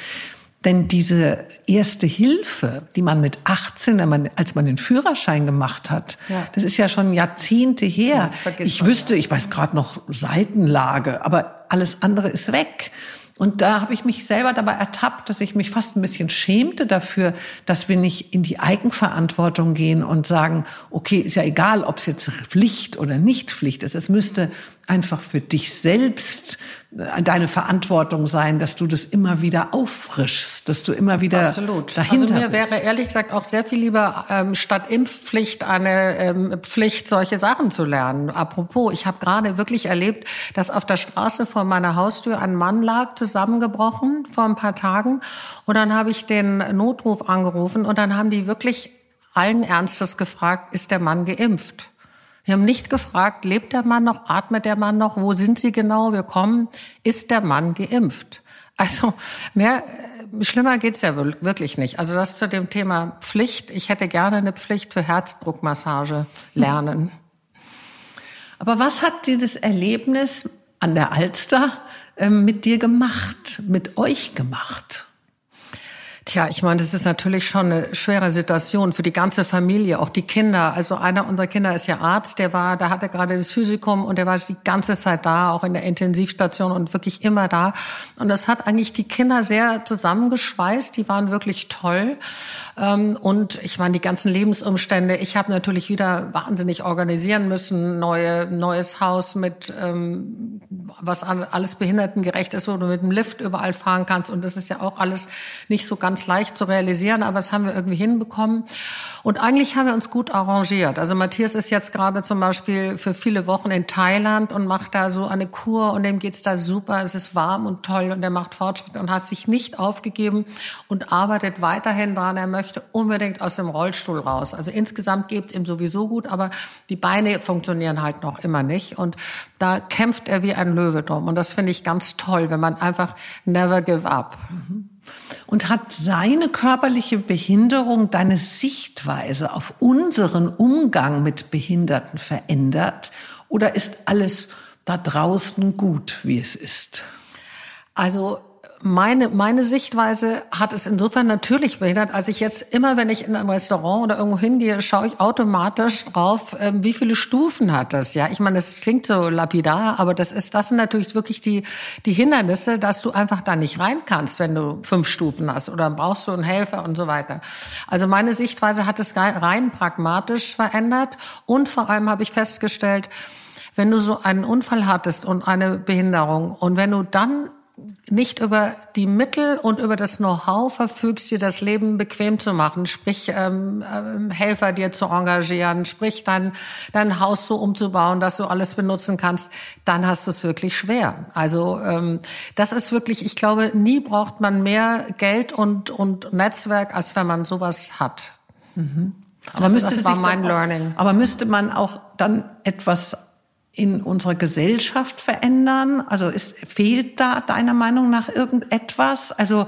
Speaker 2: Denn diese erste Hilfe, die man mit 18, wenn man, als man den Führerschein gemacht hat, ja. das ist ja schon Jahrzehnte her. ich wüsste, ich weiß gerade noch Seitenlage, aber alles andere ist weg. Und da habe ich mich selber dabei ertappt, dass ich mich fast ein bisschen schämte dafür, dass wir nicht in die Eigenverantwortung gehen und sagen, okay, ist ja egal, ob es jetzt Pflicht oder nicht Pflicht ist. Es müsste einfach für dich selbst deine Verantwortung sein, dass du das immer wieder auffrischst, dass du immer wieder Absolut. dahinter
Speaker 1: Also mir bist. wäre ehrlich gesagt auch sehr viel lieber ähm, statt Impfpflicht eine ähm, Pflicht, solche Sachen zu lernen. Apropos, ich habe gerade wirklich erlebt, dass auf der Straße vor meiner Haustür ein Mann lag, zusammengebrochen vor ein paar Tagen. Und dann habe ich den Notruf angerufen und dann haben die wirklich allen Ernstes gefragt, ist der Mann geimpft? Wir haben nicht gefragt, lebt der Mann noch, atmet der Mann noch, wo sind Sie genau, wir kommen, ist der Mann geimpft? Also mehr äh, schlimmer geht's ja wirklich nicht. Also das zu dem Thema Pflicht. Ich hätte gerne eine Pflicht für Herzdruckmassage lernen.
Speaker 2: Aber was hat dieses Erlebnis an der Alster äh, mit dir gemacht, mit euch gemacht?
Speaker 1: Tja, ich meine, das ist natürlich schon eine schwere Situation für die ganze Familie, auch die Kinder. Also einer unserer Kinder ist ja Arzt, der war, da hatte gerade das Physikum und der war die ganze Zeit da, auch in der Intensivstation und wirklich immer da. Und das hat eigentlich die Kinder sehr zusammengeschweißt. Die waren wirklich toll. Ähm, und ich meine, die ganzen Lebensumstände. Ich habe natürlich wieder wahnsinnig organisieren müssen, neue neues Haus mit ähm, was alles behindertengerecht ist, wo du mit dem Lift überall fahren kannst. Und das ist ja auch alles nicht so ganz leicht zu realisieren, aber das haben wir irgendwie hinbekommen. Und eigentlich haben wir uns gut arrangiert. Also Matthias ist jetzt gerade zum Beispiel für viele Wochen in Thailand und macht da so eine Kur und dem geht's da super. Es ist warm und toll und er macht Fortschritte und hat sich nicht aufgegeben und arbeitet weiterhin daran. Er möchte unbedingt aus dem Rollstuhl raus. Also insgesamt geht's ihm sowieso gut, aber die Beine funktionieren halt noch immer nicht. Und da kämpft er wie ein Löwe drum. Und das finde ich ganz toll, wenn man einfach never give up.
Speaker 2: Und hat seine körperliche Behinderung deine Sichtweise auf unseren Umgang mit Behinderten verändert? Oder ist alles da draußen gut, wie es ist?
Speaker 1: Also meine, meine Sichtweise hat es insofern natürlich behindert, als ich jetzt immer, wenn ich in ein Restaurant oder irgendwo hingehe, schaue ich automatisch drauf, ähm, wie viele Stufen hat das. Ja, ich meine, das klingt so lapidar, aber das ist, das sind natürlich wirklich die, die Hindernisse, dass du einfach da nicht rein kannst, wenn du fünf Stufen hast oder brauchst du einen Helfer und so weiter. Also meine Sichtweise hat es rein pragmatisch verändert und vor allem habe ich festgestellt, wenn du so einen Unfall hattest und eine Behinderung und wenn du dann nicht über die Mittel und über das Know-how verfügst, dir das Leben bequem zu machen, sprich ähm, ähm, Helfer dir zu engagieren, sprich dein, dein Haus so umzubauen, dass du alles benutzen kannst, dann hast du es wirklich schwer. Also ähm, das ist wirklich, ich glaube, nie braucht man mehr Geld und, und Netzwerk, als wenn man sowas hat.
Speaker 2: Mhm. Aber also müsste das war mein Learning. Aber müsste man auch dann etwas in unserer Gesellschaft verändern? Also ist, fehlt da deiner Meinung nach irgendetwas? Also,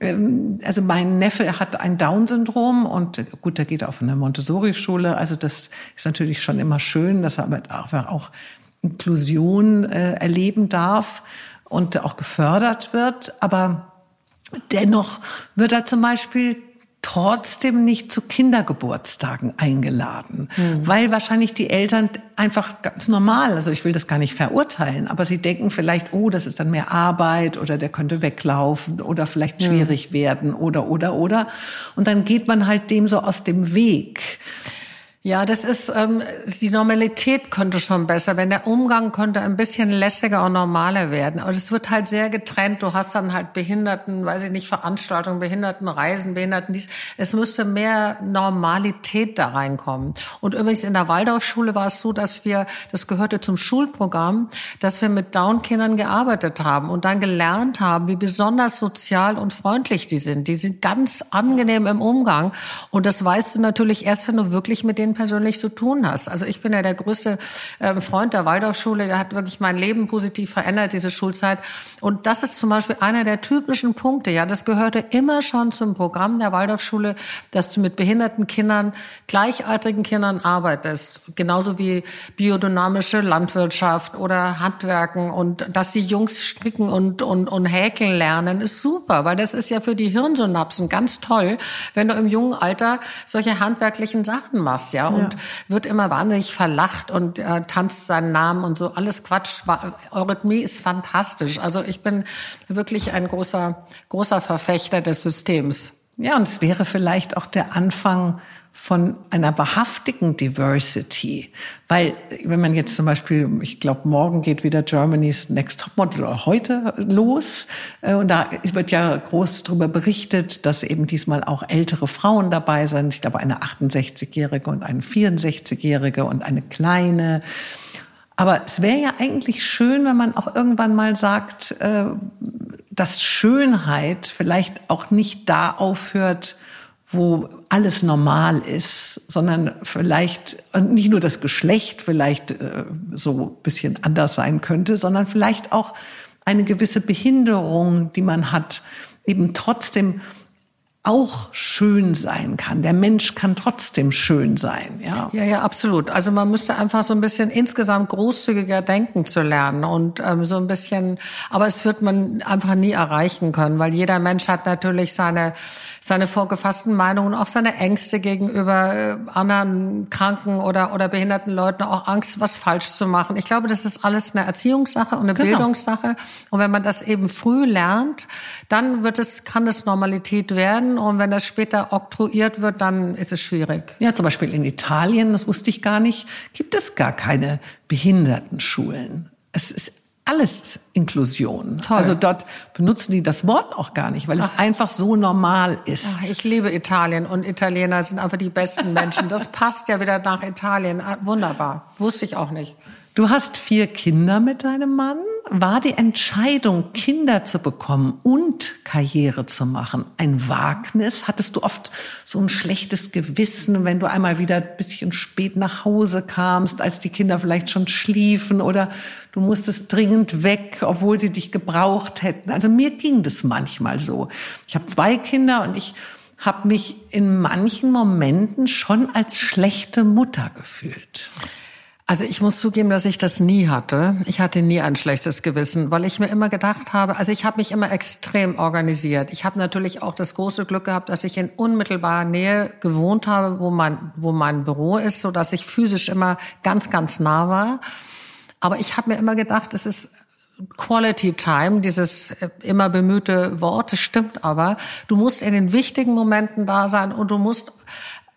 Speaker 2: ähm, also mein Neffe hat ein Down-Syndrom und gut, der geht auf eine Montessori-Schule. Also das ist natürlich schon immer schön, dass er aber auch Inklusion äh, erleben darf und auch gefördert wird. Aber dennoch wird er zum Beispiel trotzdem nicht zu Kindergeburtstagen eingeladen, mhm. weil wahrscheinlich die Eltern einfach ganz normal, also ich will das gar nicht verurteilen, aber sie denken vielleicht, oh, das ist dann mehr Arbeit oder der könnte weglaufen oder vielleicht schwierig mhm. werden oder oder oder und dann geht man halt dem so aus dem Weg.
Speaker 1: Ja, das ist ähm, die Normalität könnte schon besser, wenn der Umgang könnte ein bisschen lässiger und normaler werden. Aber es wird halt sehr getrennt. Du hast dann halt Behinderten, weiß ich nicht, Veranstaltungen, Behindertenreisen, Behinderten dies. Es müsste mehr Normalität da reinkommen. Und übrigens in der Waldorfschule war es so, dass wir, das gehörte zum Schulprogramm, dass wir mit Down-Kindern gearbeitet haben und dann gelernt haben, wie besonders sozial und freundlich die sind. Die sind ganz angenehm im Umgang. Und das weißt du natürlich erst, wenn du wirklich mit denen denen persönlich zu tun hast. Also ich bin ja der größte äh, Freund der Waldorfschule. Der hat wirklich mein Leben positiv verändert, diese Schulzeit. Und das ist zum Beispiel einer der typischen Punkte. Ja, das gehörte immer schon zum Programm der Waldorfschule, dass du mit behinderten Kindern, gleichaltrigen Kindern arbeitest. Genauso wie biodynamische Landwirtschaft oder Handwerken und dass die Jungs stricken und, und, und häkeln lernen, ist super, weil das ist ja für die Hirnsynapsen ganz toll, wenn du im jungen Alter solche handwerklichen Sachen machst, ja ja, und ja. wird immer wahnsinnig verlacht und äh, tanzt seinen Namen und so. Alles Quatsch. Eurythmie ist fantastisch. Also ich bin wirklich ein großer, großer Verfechter des Systems.
Speaker 2: Ja, und es wäre vielleicht auch der Anfang von einer wahrhaftigen Diversity. Weil, wenn man jetzt zum Beispiel, ich glaube, morgen geht wieder Germany's Next Topmodel oder heute los. Äh, und da wird ja groß darüber berichtet, dass eben diesmal auch ältere Frauen dabei sind. Ich glaube, eine 68-Jährige und eine 64-Jährige und eine kleine. Aber es wäre ja eigentlich schön, wenn man auch irgendwann mal sagt, äh, dass Schönheit vielleicht auch nicht da aufhört, wo alles normal ist, sondern vielleicht nicht nur das Geschlecht vielleicht äh, so ein bisschen anders sein könnte, sondern vielleicht auch eine gewisse Behinderung, die man hat, eben trotzdem auch schön sein kann. Der Mensch kann trotzdem schön sein, ja.
Speaker 1: Ja, ja, absolut. Also man müsste einfach so ein bisschen insgesamt großzügiger denken zu lernen und ähm, so ein bisschen, aber es wird man einfach nie erreichen können, weil jeder Mensch hat natürlich seine seine vorgefassten Meinungen, auch seine Ängste gegenüber äh, anderen kranken oder, oder behinderten Leuten, auch Angst, was falsch zu machen. Ich glaube, das ist alles eine Erziehungssache und eine genau. Bildungssache. Und wenn man das eben früh lernt, dann wird es, kann es Normalität werden. Und wenn das später oktroyiert wird, dann ist es schwierig.
Speaker 2: Ja, zum Beispiel in Italien, das wusste ich gar nicht, gibt es gar keine Behindertenschulen. Es ist alles Inklusion. Toll. Also dort benutzen die das Wort auch gar nicht, weil es Ach. einfach so normal ist.
Speaker 1: Ach, ich liebe Italien und Italiener sind einfach die besten Menschen. Das passt ja wieder nach Italien. Ah, wunderbar. Wusste ich auch nicht.
Speaker 2: Du hast vier Kinder mit deinem Mann. War die Entscheidung, Kinder zu bekommen und Karriere zu machen, ein Wagnis? Hattest du oft so ein schlechtes Gewissen, wenn du einmal wieder ein bisschen spät nach Hause kamst, als die Kinder vielleicht schon schliefen oder du musstest dringend weg, obwohl sie dich gebraucht hätten? Also mir ging das manchmal so. Ich habe zwei Kinder und ich habe mich in manchen Momenten schon als schlechte Mutter gefühlt.
Speaker 1: Also ich muss zugeben, dass ich das nie hatte. Ich hatte nie ein schlechtes Gewissen, weil ich mir immer gedacht habe, also ich habe mich immer extrem organisiert. Ich habe natürlich auch das große Glück gehabt, dass ich in unmittelbarer Nähe gewohnt habe, wo mein, wo mein Büro ist, so dass ich physisch immer ganz, ganz nah war. Aber ich habe mir immer gedacht, es ist Quality Time, dieses immer bemühte Wort, das stimmt aber. Du musst in den wichtigen Momenten da sein und du musst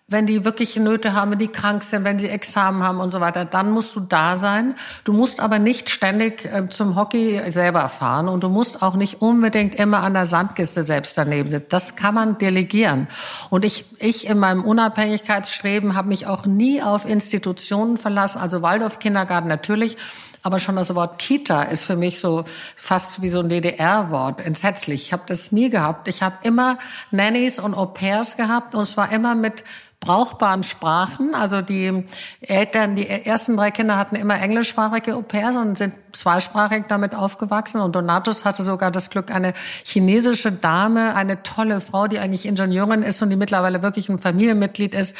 Speaker 1: wenn die wirklich Nöte haben, wenn die krank sind, wenn sie Examen haben und so weiter, dann musst du da sein. Du musst aber nicht ständig äh, zum Hockey selber fahren und du musst auch nicht unbedingt immer an der Sandkiste selbst daneben sitzen. Das kann man delegieren. Und ich, ich in meinem Unabhängigkeitsstreben habe mich auch nie auf Institutionen verlassen, also Waldorf Kindergarten natürlich, aber schon das Wort Kita ist für mich so fast wie so ein DDR-Wort, entsetzlich. Ich habe das nie gehabt. Ich habe immer Nannies und Au pairs gehabt und zwar immer mit brauchbaren Sprachen. Also die Eltern, die ersten drei Kinder hatten immer englischsprachige Au-pairs und sind zweisprachig damit aufgewachsen. Und Donatus hatte sogar das Glück, eine chinesische Dame, eine tolle Frau, die eigentlich Ingenieurin ist und die mittlerweile wirklich ein Familienmitglied ist,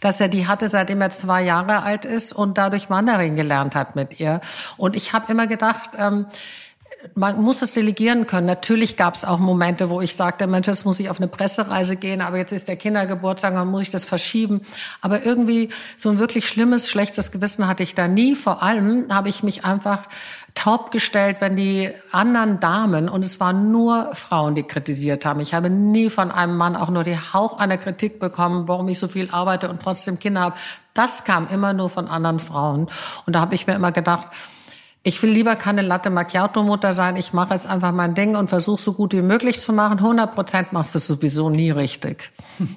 Speaker 1: dass er die hatte, seitdem er zwei Jahre alt ist und dadurch Mandarin gelernt hat mit ihr. Und ich habe immer gedacht, ähm, man muss es delegieren können. Natürlich gab es auch Momente, wo ich sagte, Mensch, jetzt muss ich auf eine Pressereise gehen, aber jetzt ist der Kindergeburtstag, dann muss ich das verschieben. Aber irgendwie so ein wirklich schlimmes, schlechtes Gewissen hatte ich da nie. Vor allem habe ich mich einfach taub gestellt, wenn die anderen Damen, und es waren nur Frauen, die kritisiert haben. Ich habe nie von einem Mann auch nur die Hauch einer Kritik bekommen, warum ich so viel arbeite und trotzdem Kinder habe. Das kam immer nur von anderen Frauen. Und da habe ich mir immer gedacht, ich will lieber keine Latte Macchiato Mutter sein. Ich mache jetzt einfach mein Ding und versuche so gut wie möglich zu machen. 100 Prozent machst du sowieso nie richtig. [laughs]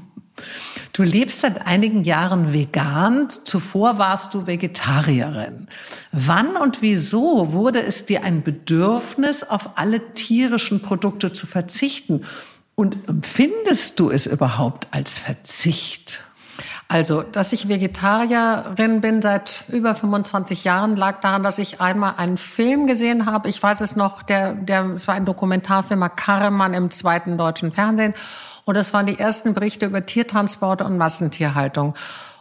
Speaker 2: Du lebst seit einigen Jahren vegan. Zuvor warst du Vegetarierin. Wann und wieso wurde es dir ein Bedürfnis, auf alle tierischen Produkte zu verzichten? Und empfindest du es überhaupt als Verzicht?
Speaker 1: Also, dass ich Vegetarierin bin seit über 25 Jahren, lag daran, dass ich einmal einen Film gesehen habe. Ich weiß es noch, der, der, es war ein Dokumentarfilm Karremann im zweiten deutschen Fernsehen. Und das waren die ersten Berichte über Tiertransporte und Massentierhaltung.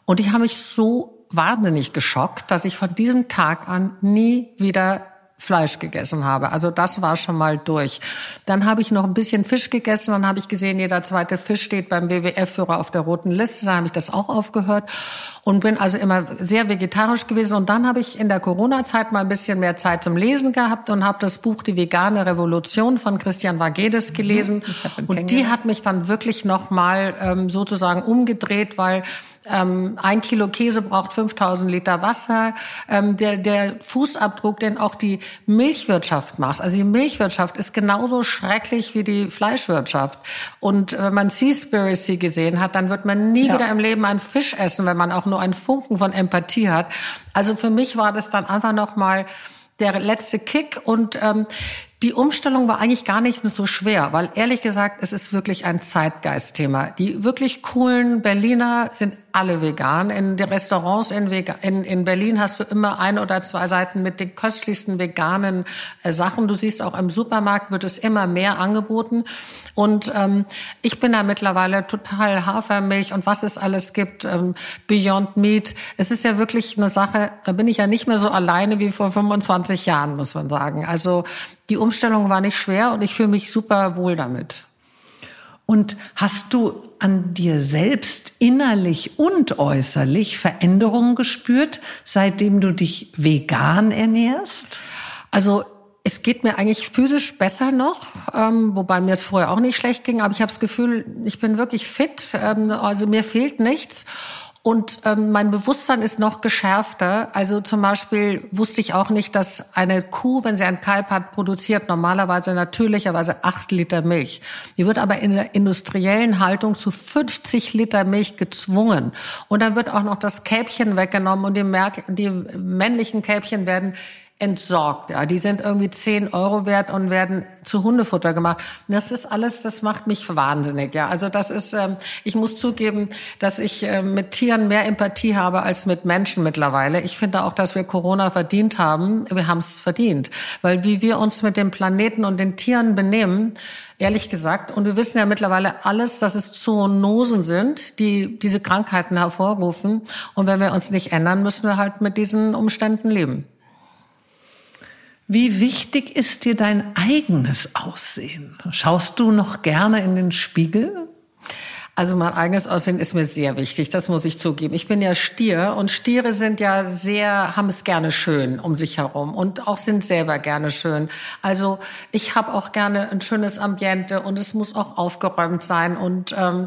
Speaker 1: Und die haben mich so wahnsinnig geschockt, dass ich von diesem Tag an nie wieder Fleisch gegessen habe. Also das war schon mal durch. Dann habe ich noch ein bisschen Fisch gegessen. Dann habe ich gesehen, jeder zweite Fisch steht beim WWF-Führer auf der roten Liste. Dann habe ich das auch aufgehört und bin also immer sehr vegetarisch gewesen. Und dann habe ich in der Corona-Zeit mal ein bisschen mehr Zeit zum Lesen gehabt und habe das Buch Die vegane Revolution von Christian Vagedes mhm. gelesen. Und die hat mich dann wirklich noch mal ähm, sozusagen umgedreht, weil ähm, ein Kilo Käse braucht 5000 Liter Wasser. Ähm, der, der Fußabdruck, den auch die Milchwirtschaft macht. Also die Milchwirtschaft ist genauso schrecklich wie die Fleischwirtschaft. Und wenn man Seaspiracy gesehen hat, dann wird man nie ja. wieder im Leben einen Fisch essen, wenn man auch nur einen Funken von Empathie hat. Also für mich war das dann einfach noch mal der letzte Kick und ähm, die Umstellung war eigentlich gar nicht so schwer, weil ehrlich gesagt, es ist wirklich ein Zeitgeistthema. Die wirklich coolen Berliner sind alle vegan. In den Restaurants in, in, in Berlin hast du immer ein oder zwei Seiten mit den köstlichsten veganen äh, Sachen. Du siehst auch im Supermarkt wird es immer mehr angeboten. Und ähm, ich bin da mittlerweile total Hafermilch und was es alles gibt, ähm, Beyond Meat. Es ist ja wirklich eine Sache, da bin ich ja nicht mehr so alleine wie vor 25 Jahren, muss man sagen. Also die Umstellung war nicht schwer und ich fühle mich super wohl damit.
Speaker 2: Und hast du an dir selbst innerlich und äußerlich Veränderungen gespürt, seitdem du dich vegan ernährst?
Speaker 1: Also es geht mir eigentlich physisch besser noch, ähm, wobei mir es vorher auch nicht schlecht ging, aber ich habe das Gefühl, ich bin wirklich fit, ähm, also mir fehlt nichts. Und ähm, mein Bewusstsein ist noch geschärfter. Also zum Beispiel wusste ich auch nicht, dass eine Kuh, wenn sie ein Kalb hat, produziert normalerweise natürlicherweise acht Liter Milch. Die wird aber in der industriellen Haltung zu 50 Liter Milch gezwungen. Und dann wird auch noch das Kälbchen weggenommen und die, die männlichen Kälbchen werden entsorgt. Ja, die sind irgendwie 10 Euro wert und werden zu Hundefutter gemacht. Das ist alles, das macht mich wahnsinnig. Ja, also das ist, ähm, ich muss zugeben, dass ich äh, mit Tieren mehr Empathie habe als mit Menschen mittlerweile. Ich finde auch, dass wir Corona verdient haben. Wir haben es verdient, weil wie wir uns mit dem Planeten und den Tieren benehmen, ehrlich gesagt. Und wir wissen ja mittlerweile alles, dass es Zoonosen sind, die diese Krankheiten hervorrufen. Und wenn wir uns nicht ändern, müssen wir halt mit diesen Umständen leben.
Speaker 2: Wie wichtig ist dir dein eigenes Aussehen? Schaust du noch gerne in den Spiegel?
Speaker 1: Also mein eigenes Aussehen ist mir sehr wichtig, das muss ich zugeben. Ich bin ja Stier und Stiere sind ja sehr, haben es gerne schön um sich herum und auch sind selber gerne schön. Also ich habe auch gerne ein schönes Ambiente und es muss auch aufgeräumt sein und ähm,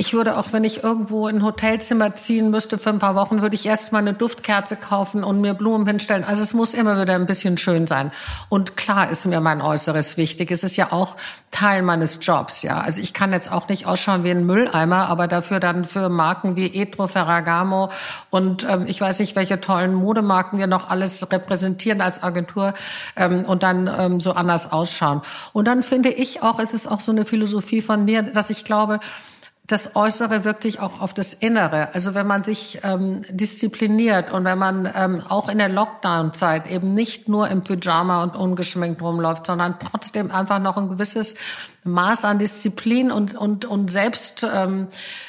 Speaker 1: ich würde auch, wenn ich irgendwo in ein Hotelzimmer ziehen müsste für ein paar Wochen, würde ich erst mal eine Duftkerze kaufen und mir Blumen hinstellen. Also es muss immer wieder ein bisschen schön sein. Und klar ist mir mein Äußeres wichtig. Es ist ja auch Teil meines Jobs, ja. Also ich kann jetzt auch nicht ausschauen wie ein Mülleimer, aber dafür dann für Marken wie Etro, Ferragamo und ähm, ich weiß nicht, welche tollen Modemarken wir noch alles repräsentieren als Agentur ähm, und dann ähm, so anders ausschauen. Und dann finde ich auch, es ist auch so eine Philosophie von mir, dass ich glaube, das Äußere wirkt sich auch auf das Innere. Also wenn man sich ähm, diszipliniert und wenn man ähm, auch in der Lockdown-Zeit eben nicht nur im Pyjama und ungeschminkt rumläuft, sondern trotzdem einfach noch ein gewisses Maß an Disziplin und, und, und Selbst, ähm,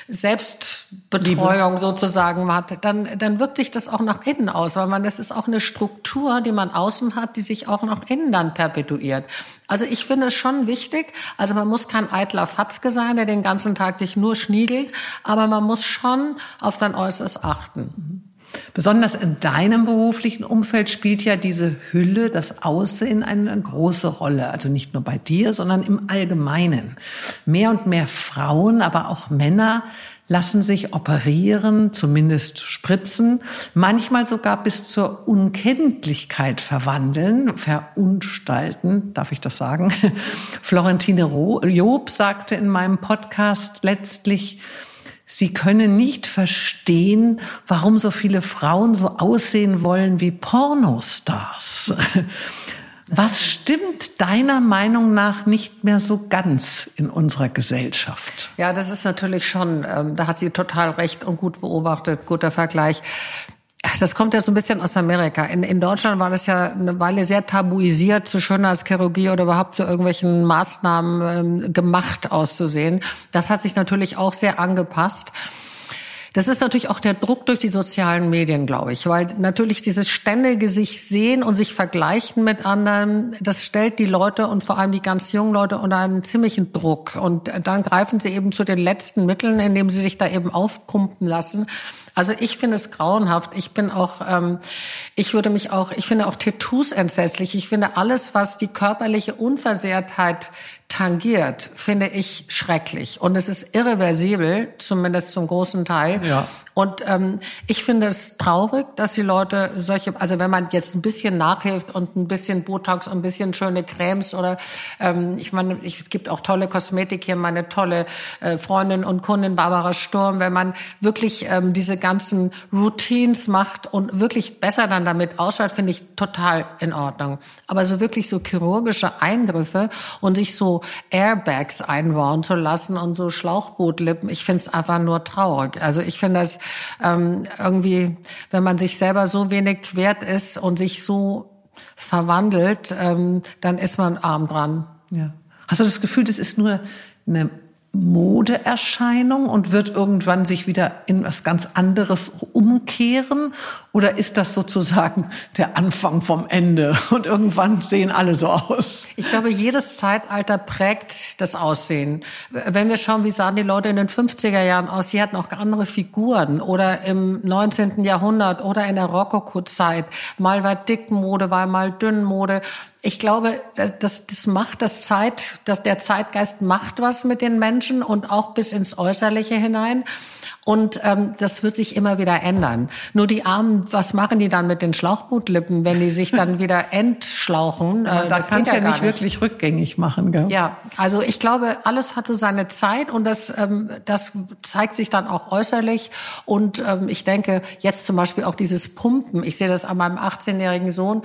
Speaker 1: Selbstbetreuung Liebe. sozusagen hat, dann, dann wirkt sich das auch nach innen aus, weil man, das ist auch eine Struktur, die man außen hat, die sich auch nach innen dann perpetuiert. Also ich finde es schon wichtig, also man muss kein eitler Fatzke sein, der den ganzen Tag sich nur schniegelt, aber man muss schon auf sein Äußeres achten.
Speaker 2: Besonders in deinem beruflichen Umfeld spielt ja diese Hülle, das Aussehen eine große Rolle. Also nicht nur bei dir, sondern im Allgemeinen. Mehr und mehr Frauen, aber auch Männer lassen sich operieren, zumindest spritzen, manchmal sogar bis zur Unkenntlichkeit verwandeln, verunstalten, darf ich das sagen? [laughs] Florentine Job sagte in meinem Podcast letztlich, Sie können nicht verstehen, warum so viele Frauen so aussehen wollen wie Pornostars. [laughs] Was stimmt deiner Meinung nach nicht mehr so ganz in unserer Gesellschaft?
Speaker 1: Ja, das ist natürlich schon, ähm, da hat sie total recht und gut beobachtet, guter Vergleich. Das kommt ja so ein bisschen aus Amerika. In, in Deutschland war das ja eine Weile sehr tabuisiert, zu Schönheitschirurgie oder überhaupt zu irgendwelchen Maßnahmen ähm, gemacht auszusehen. Das hat sich natürlich auch sehr angepasst. Das ist natürlich auch der Druck durch die sozialen Medien, glaube ich, weil natürlich dieses ständige sich sehen und sich vergleichen mit anderen, das stellt die Leute und vor allem die ganz jungen Leute unter einen ziemlichen Druck. Und dann greifen sie eben zu den letzten Mitteln, indem sie sich da eben aufpumpen lassen. Also ich finde es grauenhaft. Ich bin auch, ähm, ich würde mich auch, ich finde auch Tattoos entsetzlich. Ich finde alles, was die körperliche Unversehrtheit tangiert, finde ich schrecklich. Und es ist irreversibel, zumindest zum großen Teil. Ja. Und ähm, ich finde es traurig, dass die Leute solche, also wenn man jetzt ein bisschen nachhilft und ein bisschen Botox und ein bisschen schöne Cremes oder ähm, ich meine, ich, es gibt auch tolle Kosmetik hier, meine tolle äh, Freundin und Kundin Barbara Sturm, wenn man wirklich ähm, diese ganzen Routines macht und wirklich besser dann damit ausschaut, finde ich total in Ordnung. Aber so wirklich so chirurgische Eingriffe und sich so Airbags einbauen zu lassen und so Schlauchbootlippen, ich finde es einfach nur traurig. Also ich finde das ähm, irgendwie, wenn man sich selber so wenig wert ist und sich so verwandelt, ähm, dann ist man arm dran.
Speaker 2: Ja. Hast du das Gefühl, das ist nur eine Modeerscheinung und wird irgendwann sich wieder in was ganz anderes umkehren? Oder ist das sozusagen der Anfang vom Ende und irgendwann sehen alle so aus?
Speaker 1: Ich glaube, jedes Zeitalter prägt das Aussehen. Wenn wir schauen, wie sahen die Leute in den 50er Jahren aus, sie hatten auch andere Figuren oder im 19. Jahrhundert oder in der Rokoko-Zeit. Mal war Dickmode, war mal Dünnmode ich glaube, das, das macht das Zeit, dass der Zeitgeist macht was mit den Menschen und auch bis ins Äußerliche hinein. Und ähm, das wird sich immer wieder ändern. Nur die Armen, was machen die dann mit den Schlauchbootlippen, wenn die sich dann wieder [laughs] entschlauchen?
Speaker 2: Äh, das kannst ja, ja nicht wirklich rückgängig machen. Gell?
Speaker 1: Ja, also ich glaube, alles hatte seine Zeit und das, ähm, das zeigt sich dann auch äußerlich. Und ähm, ich denke, jetzt zum Beispiel auch dieses Pumpen. Ich sehe das an meinem 18-jährigen Sohn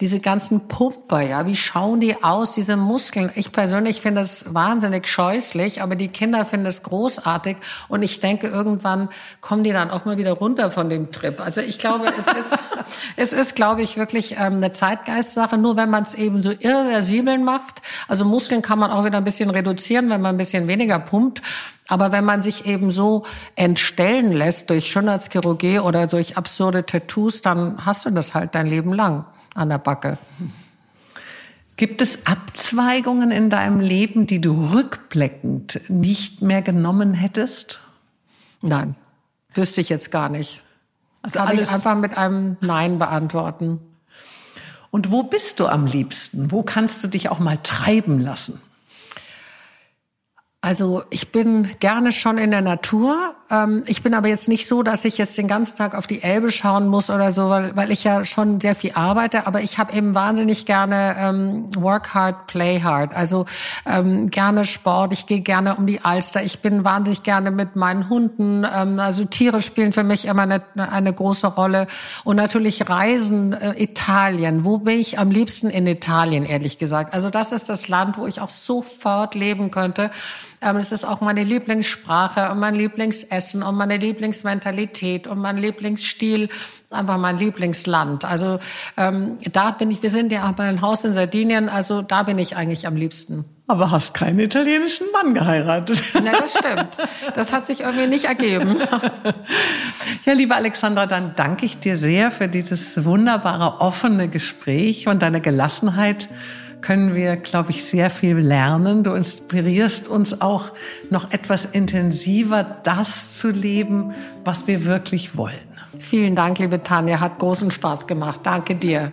Speaker 1: diese ganzen Pumper, ja, wie schauen die aus, diese Muskeln? Ich persönlich finde das wahnsinnig scheußlich, aber die Kinder finden es großartig und ich denke, irgendwann kommen die dann auch mal wieder runter von dem Trip. Also ich glaube, es ist, [laughs] es ist, glaube ich, wirklich ähm, eine Zeitgeistsache, nur wenn man es eben so irreversibel macht. Also Muskeln kann man auch wieder ein bisschen reduzieren, wenn man ein bisschen weniger pumpt. Aber wenn man sich eben so entstellen lässt durch Schönheitschirurgie oder durch absurde Tattoos, dann hast du das halt dein Leben lang an der Backe.
Speaker 2: Gibt es Abzweigungen in deinem Leben, die du rückblickend nicht mehr genommen hättest?
Speaker 1: Nein, wüsste ich jetzt gar nicht. Also Kann ich einfach mit einem Nein beantworten.
Speaker 2: Und wo bist du am liebsten? Wo kannst du dich auch mal treiben lassen?
Speaker 1: Also ich bin gerne schon in der Natur. Ähm, ich bin aber jetzt nicht so, dass ich jetzt den ganzen Tag auf die Elbe schauen muss oder so, weil, weil ich ja schon sehr viel arbeite. Aber ich habe eben wahnsinnig gerne ähm, Work hard, play hard. Also ähm, gerne Sport. Ich gehe gerne um die Alster. Ich bin wahnsinnig gerne mit meinen Hunden. Ähm, also Tiere spielen für mich immer eine, eine große Rolle. Und natürlich Reisen, äh, Italien. Wo bin ich am liebsten in Italien, ehrlich gesagt? Also das ist das Land, wo ich auch sofort leben könnte. Ähm, es ist auch meine Lieblingssprache und mein Lieblingsessen und meine Lieblingsmentalität und mein Lieblingsstil, einfach mein Lieblingsland. Also ähm, da bin ich, wir sind ja aber ein Haus in Sardinien, also da bin ich eigentlich am liebsten.
Speaker 2: Aber hast keinen italienischen Mann geheiratet. [laughs]
Speaker 1: Ja, das stimmt. Das hat sich irgendwie nicht ergeben. [laughs]
Speaker 2: Ja, liebe Alexandra, dann danke ich dir sehr für dieses wunderbare, offene Gespräch und deine Gelassenheit können wir, glaube ich, sehr viel lernen. Du inspirierst uns auch noch etwas intensiver, das zu leben, was wir wirklich wollen.
Speaker 1: Vielen Dank, liebe Tanja. Hat großen Spaß gemacht. Danke dir.